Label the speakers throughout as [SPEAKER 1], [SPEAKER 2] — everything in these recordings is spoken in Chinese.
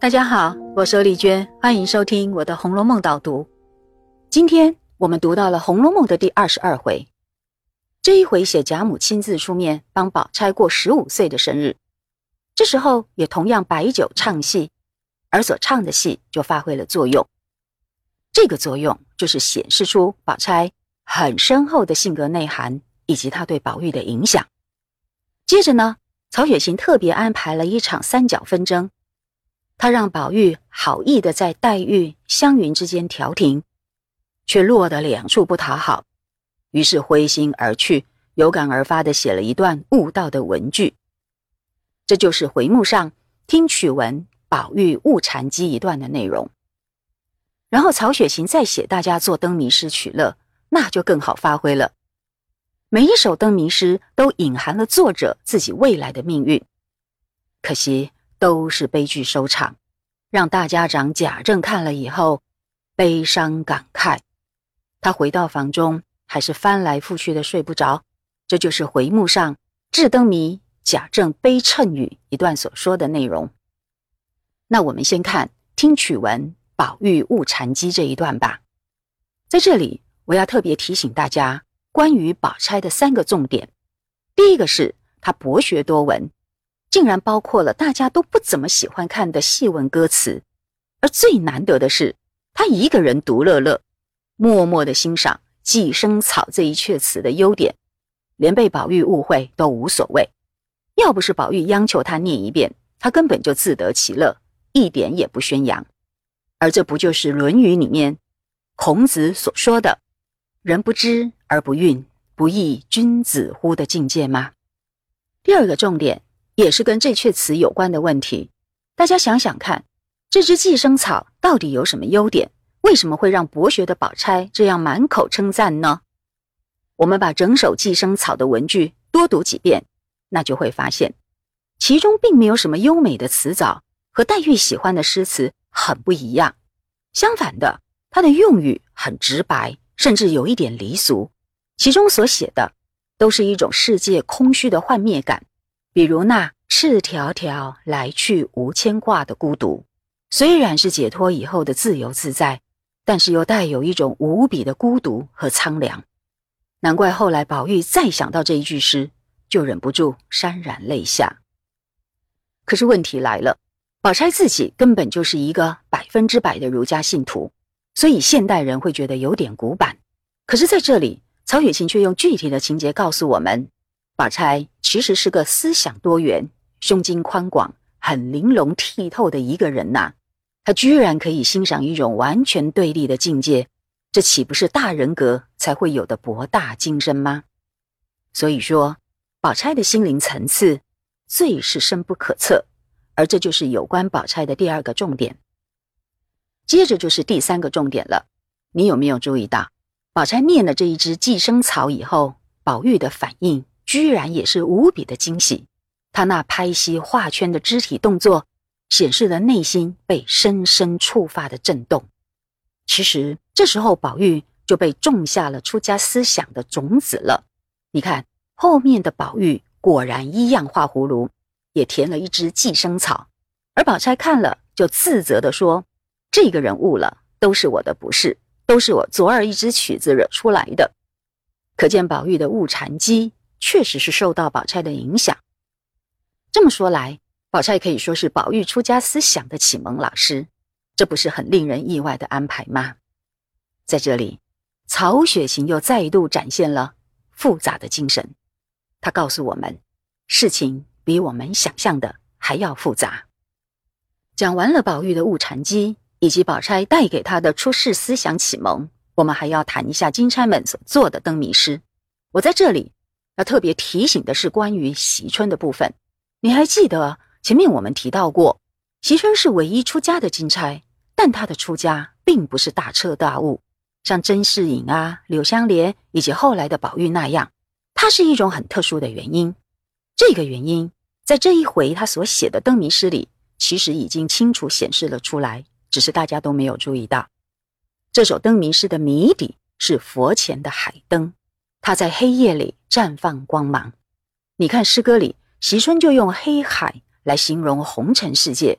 [SPEAKER 1] 大家好，我是丽娟，欢迎收听我的《红楼梦》导读。今天我们读到了《红楼梦》的第二十二回，这一回写贾母亲自出面帮宝钗过十五岁的生日，这时候也同样摆酒唱戏，而所唱的戏就发挥了作用。这个作用就是显示出宝钗很深厚的性格内涵以及她对宝玉的影响。接着呢，曹雪芹特别安排了一场三角纷争。他让宝玉好意的在黛玉、湘云之间调停，却落得两处不讨好，于是灰心而去，有感而发的写了一段悟道的文句。这就是回目上听曲文宝玉误禅机一段的内容。然后曹雪芹再写大家做灯谜诗取乐，那就更好发挥了。每一首灯谜诗都隐含了作者自己未来的命运，可惜。都是悲剧收场，让大家长贾政看了以后悲伤感慨。他回到房中，还是翻来覆去的睡不着。这就是回目上“智灯谜贾政悲谶语”一段所说的内容。那我们先看听曲文宝玉误禅机这一段吧。在这里，我要特别提醒大家关于宝钗的三个重点。第一个是她博学多闻。竟然包括了大家都不怎么喜欢看的戏文歌词，而最难得的是，他一个人独乐乐，默默的欣赏“寄生草”这一阙词的优点，连被宝玉误会都无所谓。要不是宝玉央求他念一遍，他根本就自得其乐，一点也不宣扬。而这不就是《论语》里面孔子所说的“人不知而不愠，不亦君子乎”的境界吗？第二个重点。也是跟这阙词有关的问题，大家想想看，这只寄生草到底有什么优点？为什么会让博学的宝钗这样满口称赞呢？我们把整首寄生草的文句多读几遍，那就会发现，其中并没有什么优美的词藻，和黛玉喜欢的诗词很不一样。相反的，它的用语很直白，甚至有一点离俗，其中所写的都是一种世界空虚的幻灭感。比如那赤条条来去无牵挂的孤独，虽然是解脱以后的自由自在，但是又带有一种无比的孤独和苍凉。难怪后来宝玉再想到这一句诗，就忍不住潸然泪下。可是问题来了，宝钗自己根本就是一个百分之百的儒家信徒，所以现代人会觉得有点古板。可是在这里，曹雪芹却用具体的情节告诉我们。宝钗其实是个思想多元、胸襟宽广、很玲珑剔透的一个人呐。他居然可以欣赏一种完全对立的境界，这岂不是大人格才会有的博大精深吗？所以说，宝钗的心灵层次最是深不可测，而这就是有关宝钗的第二个重点。接着就是第三个重点了，你有没有注意到，宝钗念了这一支寄生草以后，宝玉的反应？居然也是无比的惊喜，他那拍膝画圈的肢体动作，显示了内心被深深触发的震动。其实这时候宝玉就被种下了出家思想的种子了。你看后面的宝玉果然一样画葫芦，也填了一只寄生草。而宝钗看了就自责地说：“这个人误了，都是我的不是，都是我昨儿一支曲子惹出来的。”可见宝玉的误禅机。确实是受到宝钗的影响。这么说来，宝钗可以说是宝玉出家思想的启蒙老师，这不是很令人意外的安排吗？在这里，曹雪芹又再度展现了复杂的精神。他告诉我们，事情比我们想象的还要复杂。讲完了宝玉的误禅机以及宝钗带给他的出世思想启蒙，我们还要谈一下金钗们所做的灯谜诗。我在这里。要特别提醒的是，关于惜春的部分，你还记得前面我们提到过，席春是唯一出家的金钗，但她的出家并不是大彻大悟，像甄士隐啊、柳湘莲以及后来的宝玉那样，他是一种很特殊的原因。这个原因在这一回他所写的灯谜诗里，其实已经清楚显示了出来，只是大家都没有注意到。这首灯谜诗的谜底是佛前的海灯。它在黑夜里绽放光芒。你看诗歌里，席春就用黑海来形容红尘世界。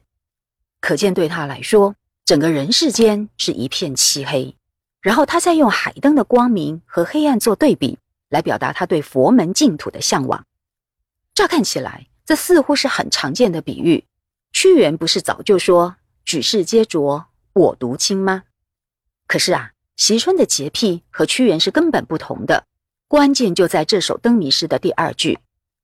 [SPEAKER 1] 可见对他来说，整个人世间是一片漆黑。然后他再用海灯的光明和黑暗做对比，来表达他对佛门净土的向往。乍看起来，这似乎是很常见的比喻。屈原不是早就说“举世皆浊我独清”吗？可是啊，席春的洁癖和屈原是根本不同的。关键就在这首灯谜诗的第二句：“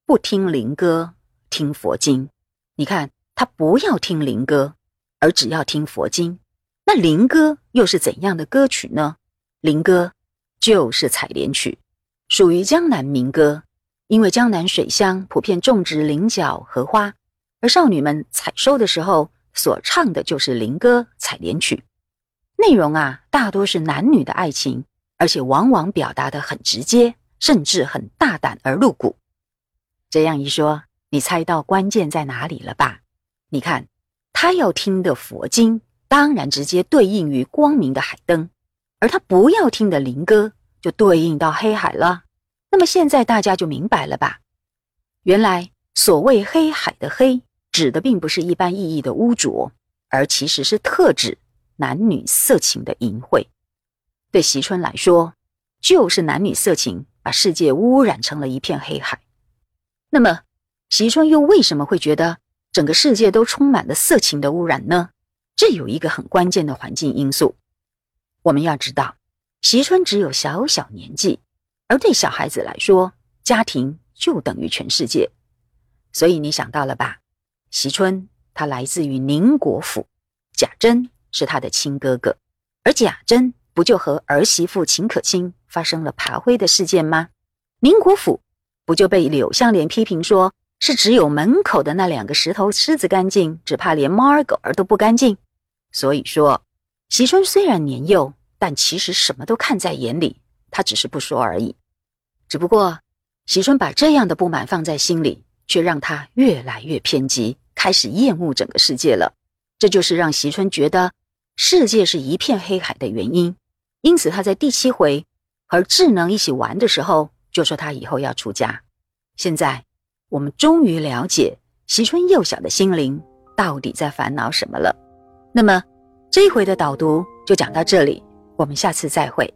[SPEAKER 1] 不听灵歌，听佛经。”你看，他不要听灵歌，而只要听佛经。那灵歌又是怎样的歌曲呢？灵歌就是采莲曲，属于江南民歌。因为江南水乡普遍种植菱角、荷花，而少女们采收的时候所唱的就是灵歌、采莲曲。内容啊，大多是男女的爱情，而且往往表达的很直接，甚至很大胆而露骨。这样一说，你猜到关键在哪里了吧？你看，他要听的佛经。当然，直接对应于光明的海灯，而他不要听的灵歌就对应到黑海了。那么现在大家就明白了吧？原来所谓黑海的黑，指的并不是一般意义的污浊，而其实是特指男女色情的淫秽。对席春来说，就是男女色情把世界污染成了一片黑海。那么，席春又为什么会觉得整个世界都充满了色情的污染呢？这有一个很关键的环境因素，我们要知道，席春只有小小年纪，而对小孩子来说，家庭就等于全世界。所以你想到了吧？席春他来自于宁国府，贾珍是他的亲哥哥，而贾珍不就和儿媳妇秦可卿发生了爬灰的事件吗？宁国府不就被柳湘莲批评说是只有门口的那两个石头狮子干净，只怕连猫儿狗儿都不干净？所以说，席春虽然年幼，但其实什么都看在眼里，他只是不说而已。只不过，席春把这样的不满放在心里，却让他越来越偏激，开始厌恶整个世界了。这就是让席春觉得世界是一片黑海的原因。因此，他在第七回和智能一起玩的时候，就说他以后要出家。现在，我们终于了解席春幼小的心灵到底在烦恼什么了。那么，这一回的导读就讲到这里，我们下次再会。